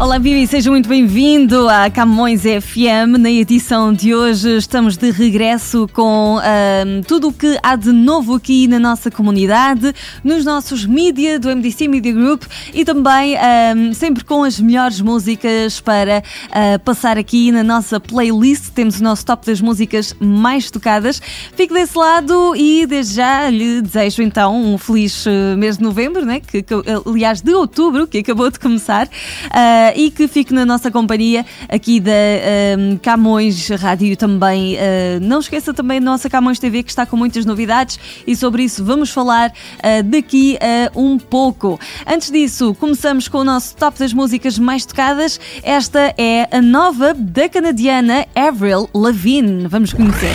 Olá, Vivi, seja muito bem-vindo à Camões FM. Na edição de hoje estamos de regresso com tudo o que há de novo aqui na nossa comunidade, nos nossos mídia do MDC Media Group e também sempre com as melhores músicas para ah, passar aqui na nossa playlist. Temos o nosso top das músicas mais tocadas. Fique desse lado e desde já lhe desejo então um feliz eh, mês de novembro, né? que, que, aliás de outubro, que acabou de começar. Ah, e que fique na nossa companhia aqui da ahm, Camões Rádio também. Ah, não esqueça também da nossa Camões TV que está com muitas novidades e sobre isso vamos falar ah, daqui a um pouco. Antes disso, começamos com o nosso top das músicas mais tocadas. Esta é a nova da canadiana Avril Lavigne. Vamos conhecer.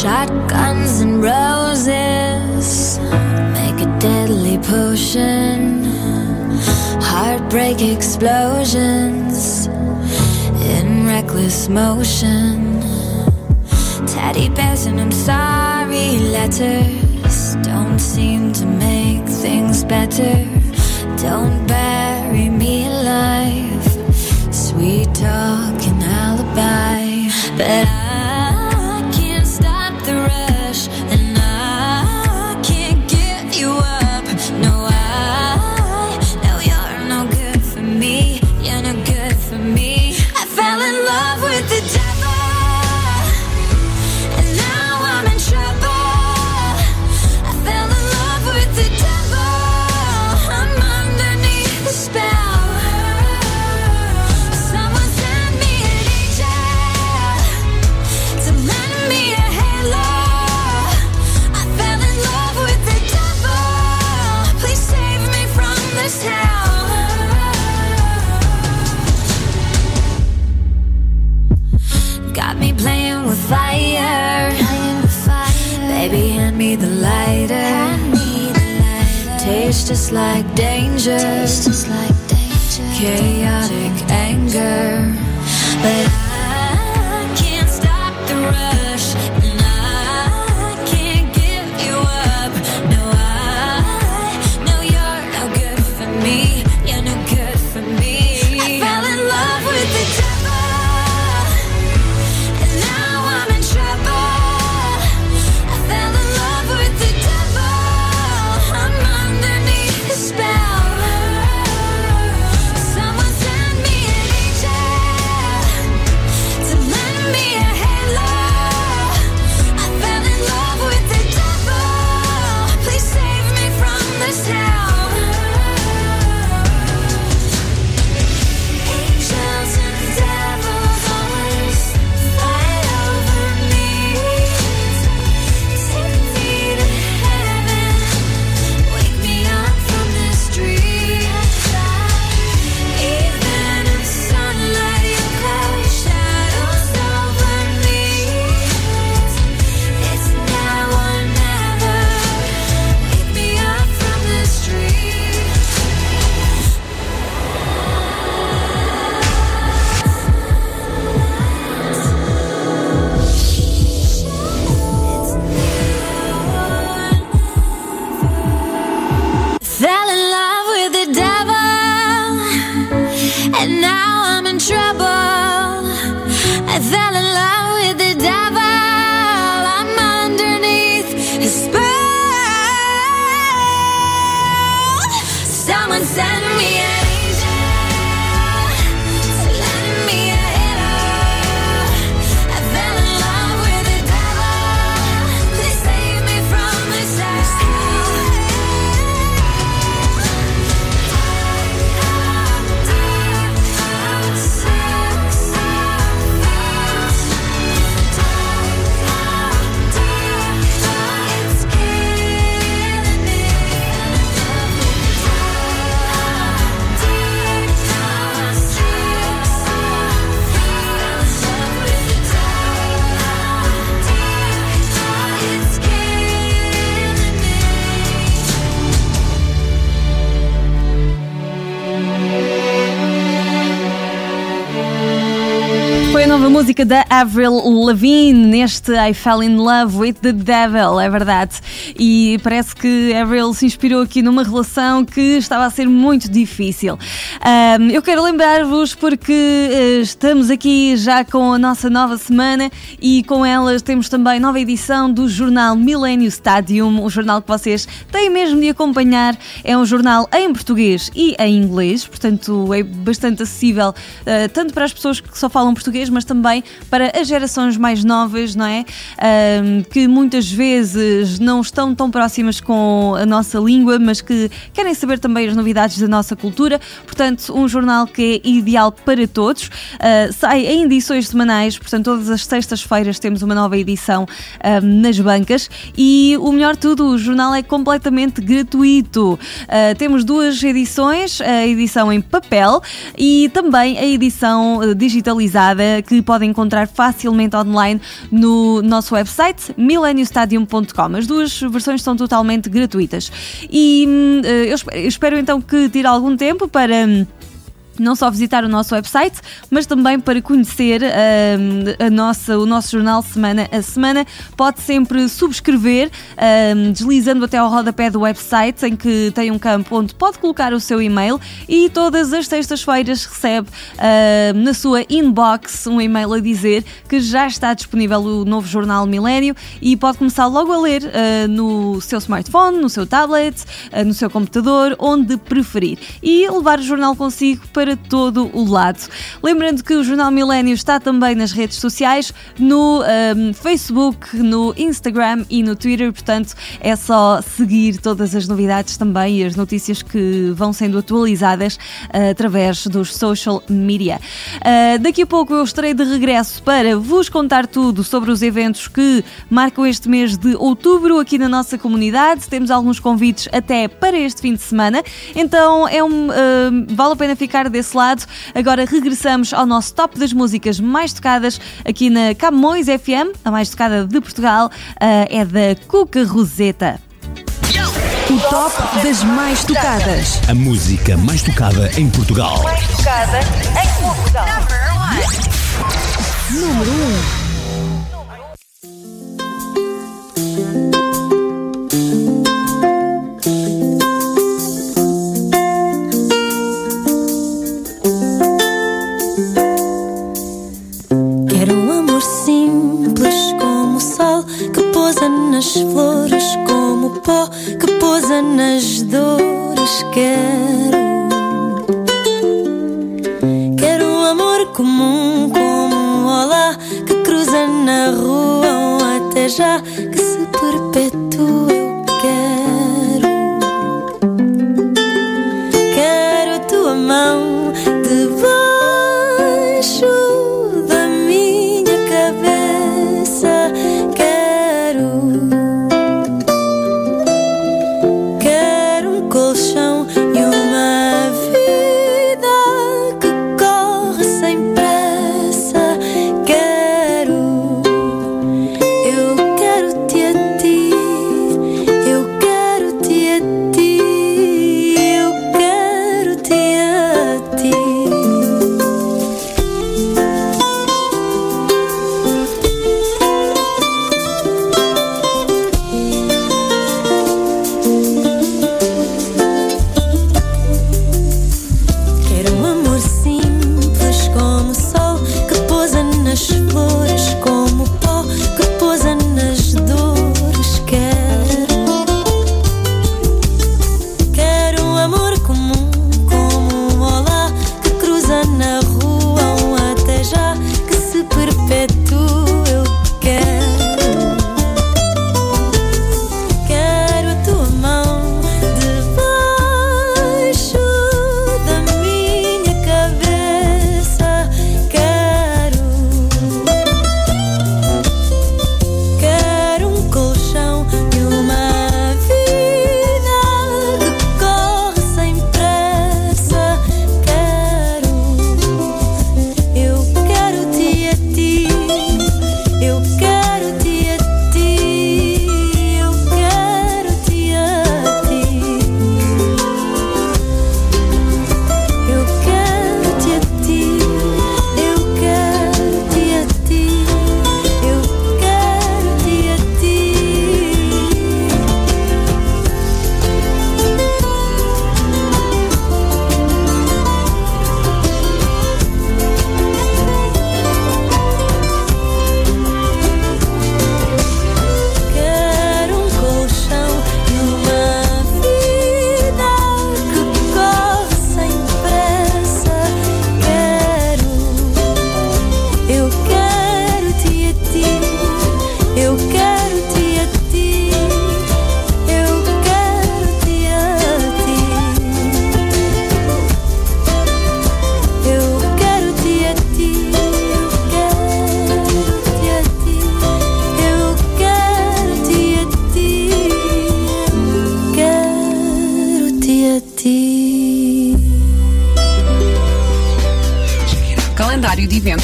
Shotguns and roses make a deadly potion. Heartbreak explosions in reckless motion. Teddy bears and I'm sorry letters don't seem to make things better. Don't bury me alive. Sweet talk and alibi, but I música da Avril Lavigne neste I Fell in Love with the Devil, é verdade. E parece que Avril se inspirou aqui numa relação que estava a ser muito difícil. Um, eu quero lembrar-vos porque uh, estamos aqui já com a nossa nova semana e com elas temos também nova edição do jornal Millennium Stadium, o jornal que vocês têm mesmo de acompanhar. É um jornal em português e em inglês, portanto é bastante acessível uh, tanto para as pessoas que só falam português, mas também para as gerações mais novas, não é? Que muitas vezes não estão tão próximas com a nossa língua, mas que querem saber também as novidades da nossa cultura. Portanto, um jornal que é ideal para todos. Uh, sai em edições semanais, portanto, todas as sextas-feiras temos uma nova edição nas bancas. E o melhor de tudo, o jornal é completamente gratuito. Uh, temos duas edições, a edição em papel e também a edição uh, digitalizada que podem encontrar facilmente online no nosso website millenniumstadium.com. As duas versões são totalmente gratuitas. E hum, eh, eu espero, eu espero então que tire algum tempo para. Não só visitar o nosso website, mas também para conhecer hum, a nossa, o nosso jornal semana a semana. Pode sempre subscrever, hum, deslizando até ao rodapé do website, em que tem um campo onde pode colocar o seu e-mail e todas as sextas-feiras recebe hum, na sua inbox um e-mail a dizer que já está disponível o novo jornal Milênio e pode começar logo a ler uh, no seu smartphone, no seu tablet, uh, no seu computador, onde preferir. E levar o jornal consigo para todo o lado. Lembrando que o Jornal Milênio está também nas redes sociais, no um, Facebook, no Instagram e no Twitter, portanto é só seguir todas as novidades também e as notícias que vão sendo atualizadas uh, através dos social media. Uh, daqui a pouco eu estarei de regresso para vos contar tudo sobre os eventos que marcam este mês de outubro aqui na nossa comunidade. Temos alguns convites até para este fim de semana, então é um, uh, vale a pena ficar desse lado. Agora regressamos ao nosso top das músicas mais tocadas aqui na Camões FM, a mais tocada de Portugal, uh, é da Cuca Roseta. O top das mais tocadas. A música mais tocada em Portugal. Quero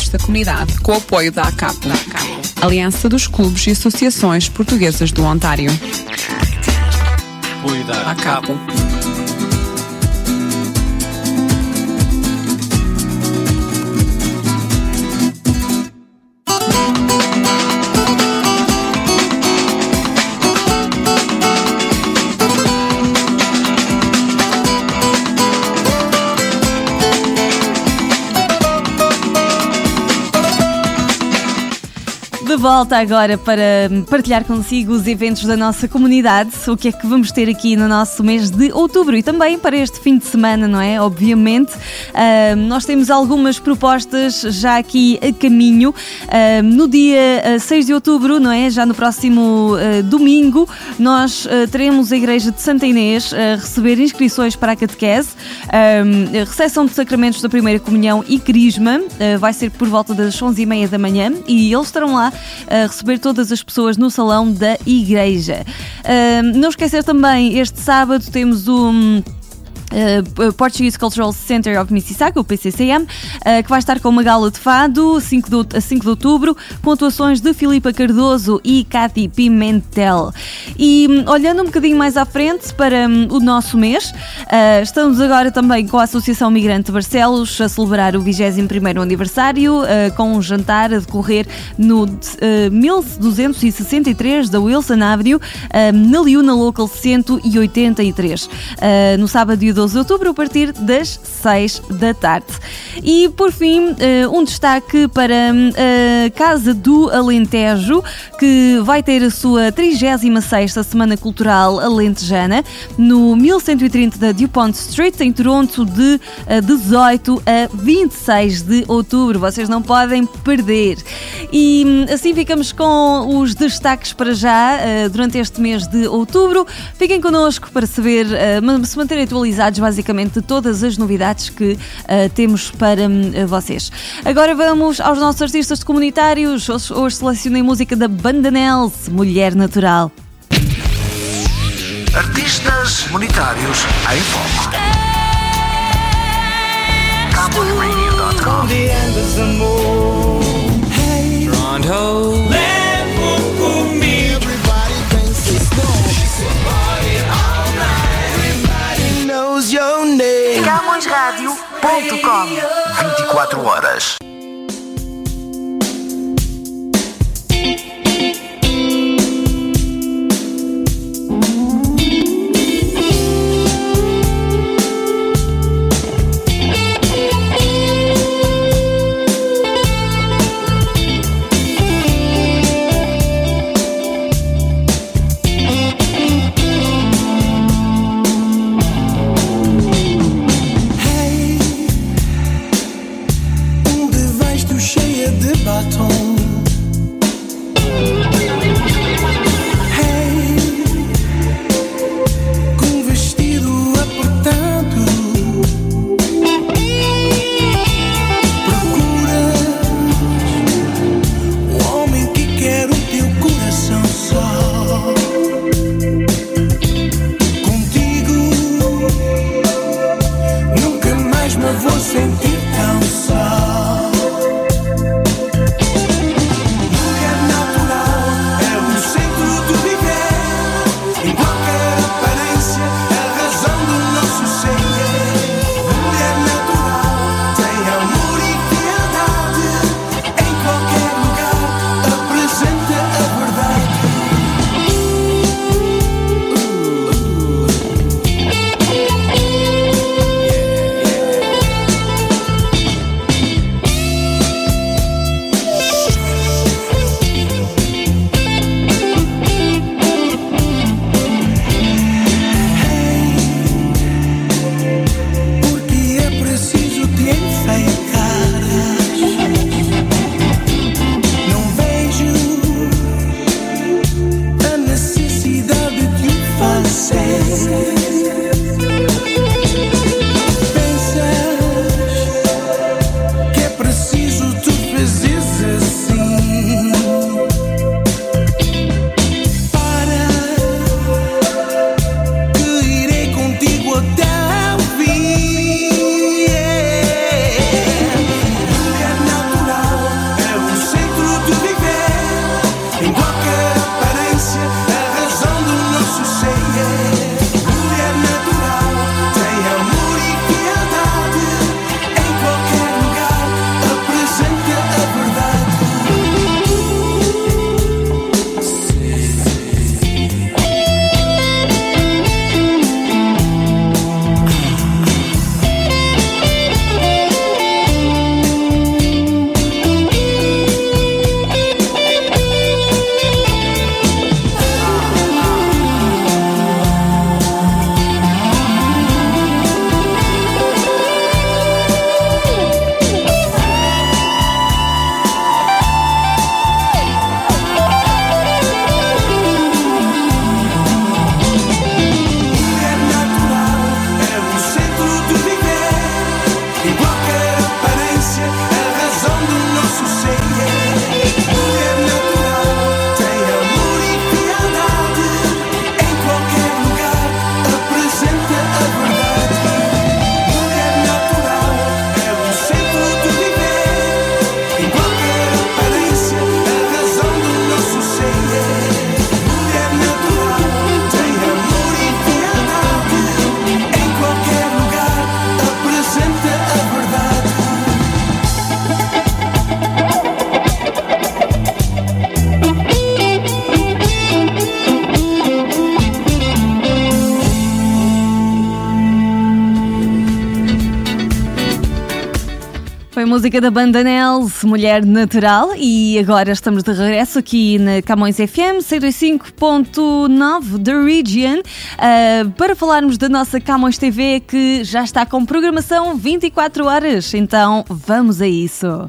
calendário de eventos da comunidade com o apoio da ACAP, Aliança dos Clubes e Associações Portuguesas do Ontário. Apoio da ACAP. Volta agora para partilhar consigo os eventos da nossa comunidade, o que é que vamos ter aqui no nosso mês de outubro e também para este fim de semana, não é? Obviamente, ah, nós temos algumas propostas já aqui a caminho. Ah, no dia ah, 6 de outubro, não é? Já no próximo ah, domingo, nós ah, teremos a Igreja de Santa Inês a receber inscrições para a catequese, ah, recepção de sacramentos da primeira comunhão e crisma, ah, vai ser por volta das 11h30 da manhã e eles estarão lá a receber todas as pessoas no salão da igreja. Ah, não esquecer também, este sábado temos o. Uh, Portuguese Cultural Center of Mississauga, o PCCM, uh, que vai estar com uma gala de fado 5 de, a 5 de outubro, com atuações de Filipa Cardoso e Cathy Pimentel. E um, olhando um bocadinho mais à frente para um, o nosso mês, uh, estamos agora também com a Associação Migrante Barcelos a celebrar o 21 aniversário, com um jantar a decorrer no 1263 da Wilson Avenue, na Liuna Local 183, no sábado e 12 de outubro, a partir das 6 da tarde. E, por fim, um destaque para a Casa do Alentejo, que vai ter a sua 36ª Semana Cultural Alentejana, no 1130 da DuPont Street, em Toronto, de 18 a 26 de outubro. Vocês não podem perder. E assim ficamos com os destaques para já, durante este mês de outubro. Fiquem connosco para saber, se manterem atualizados basicamente de todas as novidades que uh, temos para uh, vocês. Agora vamos aos nossos artistas comunitários. Hoje, hoje selecionei música da Banda Nels, Mulher Natural. Artistas comunitários em foco. CowboyRadio.com CamõesRádio.com 24 horas. Música da banda Nels, Mulher Natural, e agora estamos de regresso aqui na Camões FM 105.9 The Region ah, para falarmos da nossa Camões TV que já está com programação 24 horas. Então vamos a isso.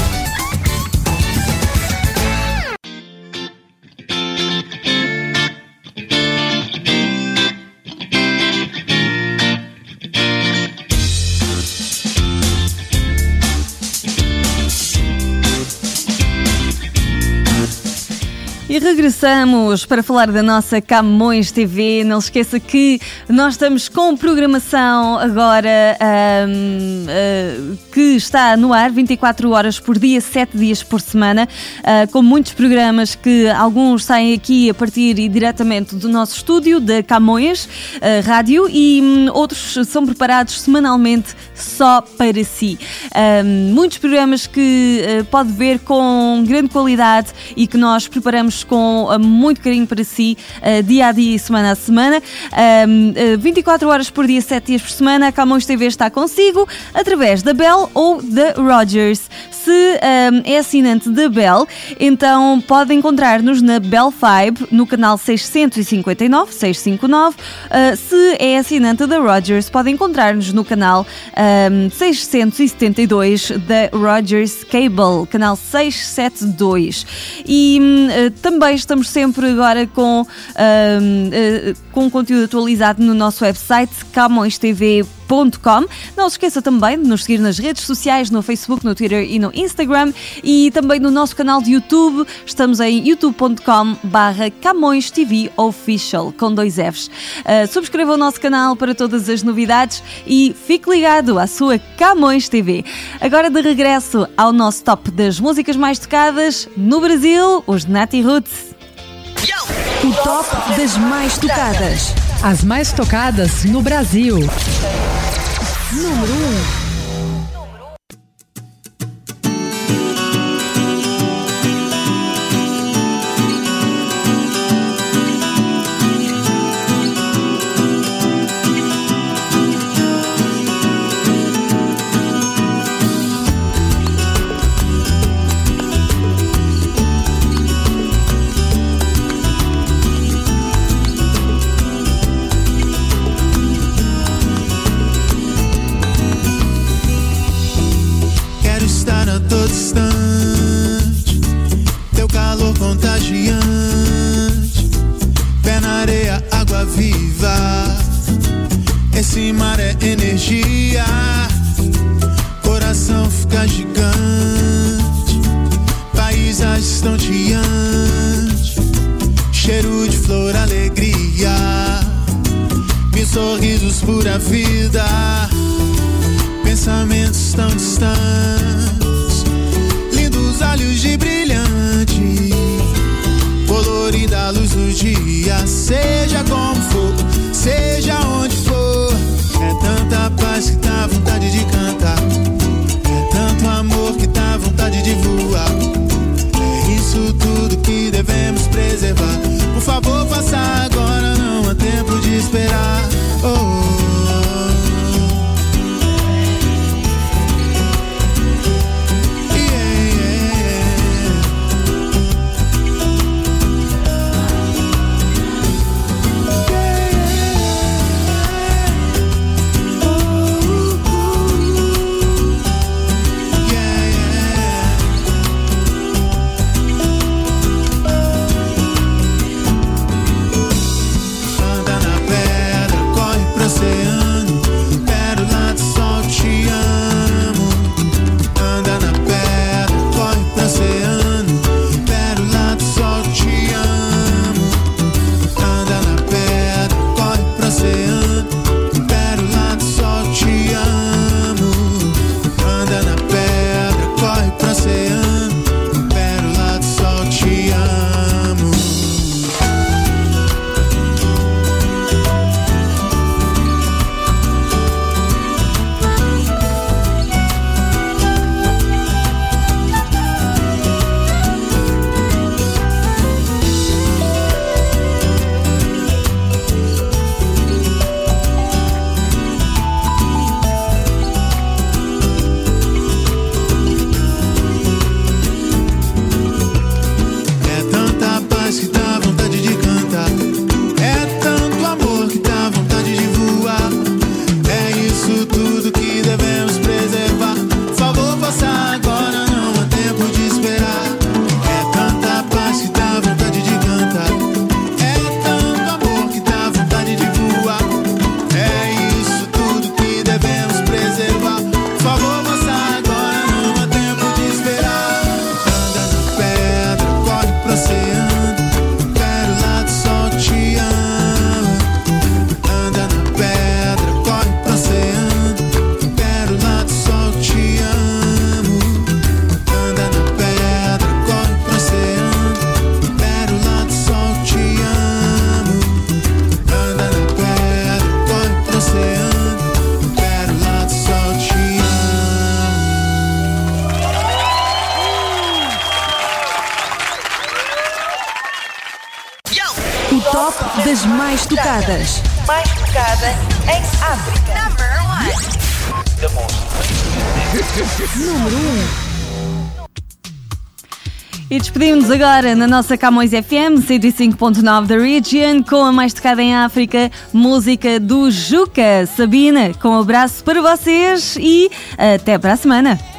E regressamos para falar da nossa Camões TV. Não se esqueça que nós estamos com programação agora ahm, ah, que está no ar 24 horas por dia, 7 dias por semana, ah, com muitos programas que alguns saem aqui a partir e diretamente do nosso estúdio da Camões ah, Rádio e hum, outros são preparados semanalmente só para si. Ahm, muitos programas que pode ver com grande qualidade e que nós preparamos com ah, muito carinho para si, ah, dia a dia e semana a semana. Ahm, ah, 24 horas por dia, 7 dias por semana, a Camões TV está consigo através da Bell ou da Rogers. Se é assinante da Bell, então pode encontrar-nos na Bell Fibe, no canal 659, 659. Ah, se é assinante da Rogers, pode encontrar-nos no canal ahm, 672 da Rogers Cable, canal 672. E eh, também estamos sempre agora com, ahm, eh, com conteúdo atualizado no nosso website camõestv.com. Não se esqueça também de nos seguir nas redes sociais, no Facebook, no Twitter e no Instagram e também no nosso canal de YouTube. Estamos em youtube.com barra Camões TV Official, com dois Fs. Uh, subscreva o nosso canal para todas as novidades e fique ligado à sua Camões TV. Agora de regresso ao nosso top das músicas mais tocadas no Brasil, os Nati Roots. O top das mais tocadas. As mais tocadas no Brasil. Número 1. Tocadas. Mais tocada em África. Número 1. E despedimos-nos agora na nossa Camões FM 105.9 da Region com a mais tocada em África, música do Juca. Sabina, com um abraço para vocês e até para a semana.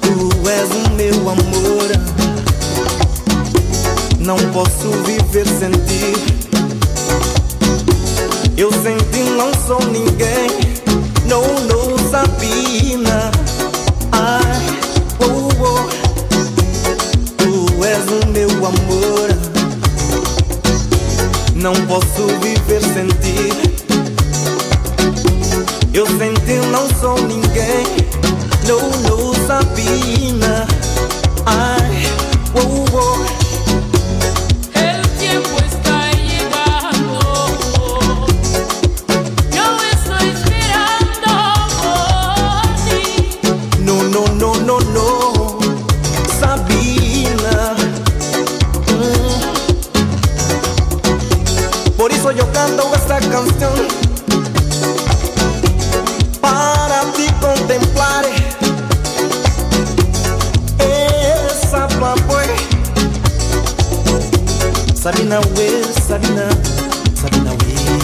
Tu és o meu amor. Não posso viver sem ti. Eu sem não sou ninguém. No, no, Sabina Ai, oh, oh. Tu és o meu amor. Não posso viver sem ti Eu sem ti. Não sou ninguém No, no, Sabina Ai, oh, oh El tiempo está Sabina, we, Sabina, Sabina, we.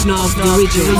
Camões FM 105.9 The Original. CamõesRadio.com.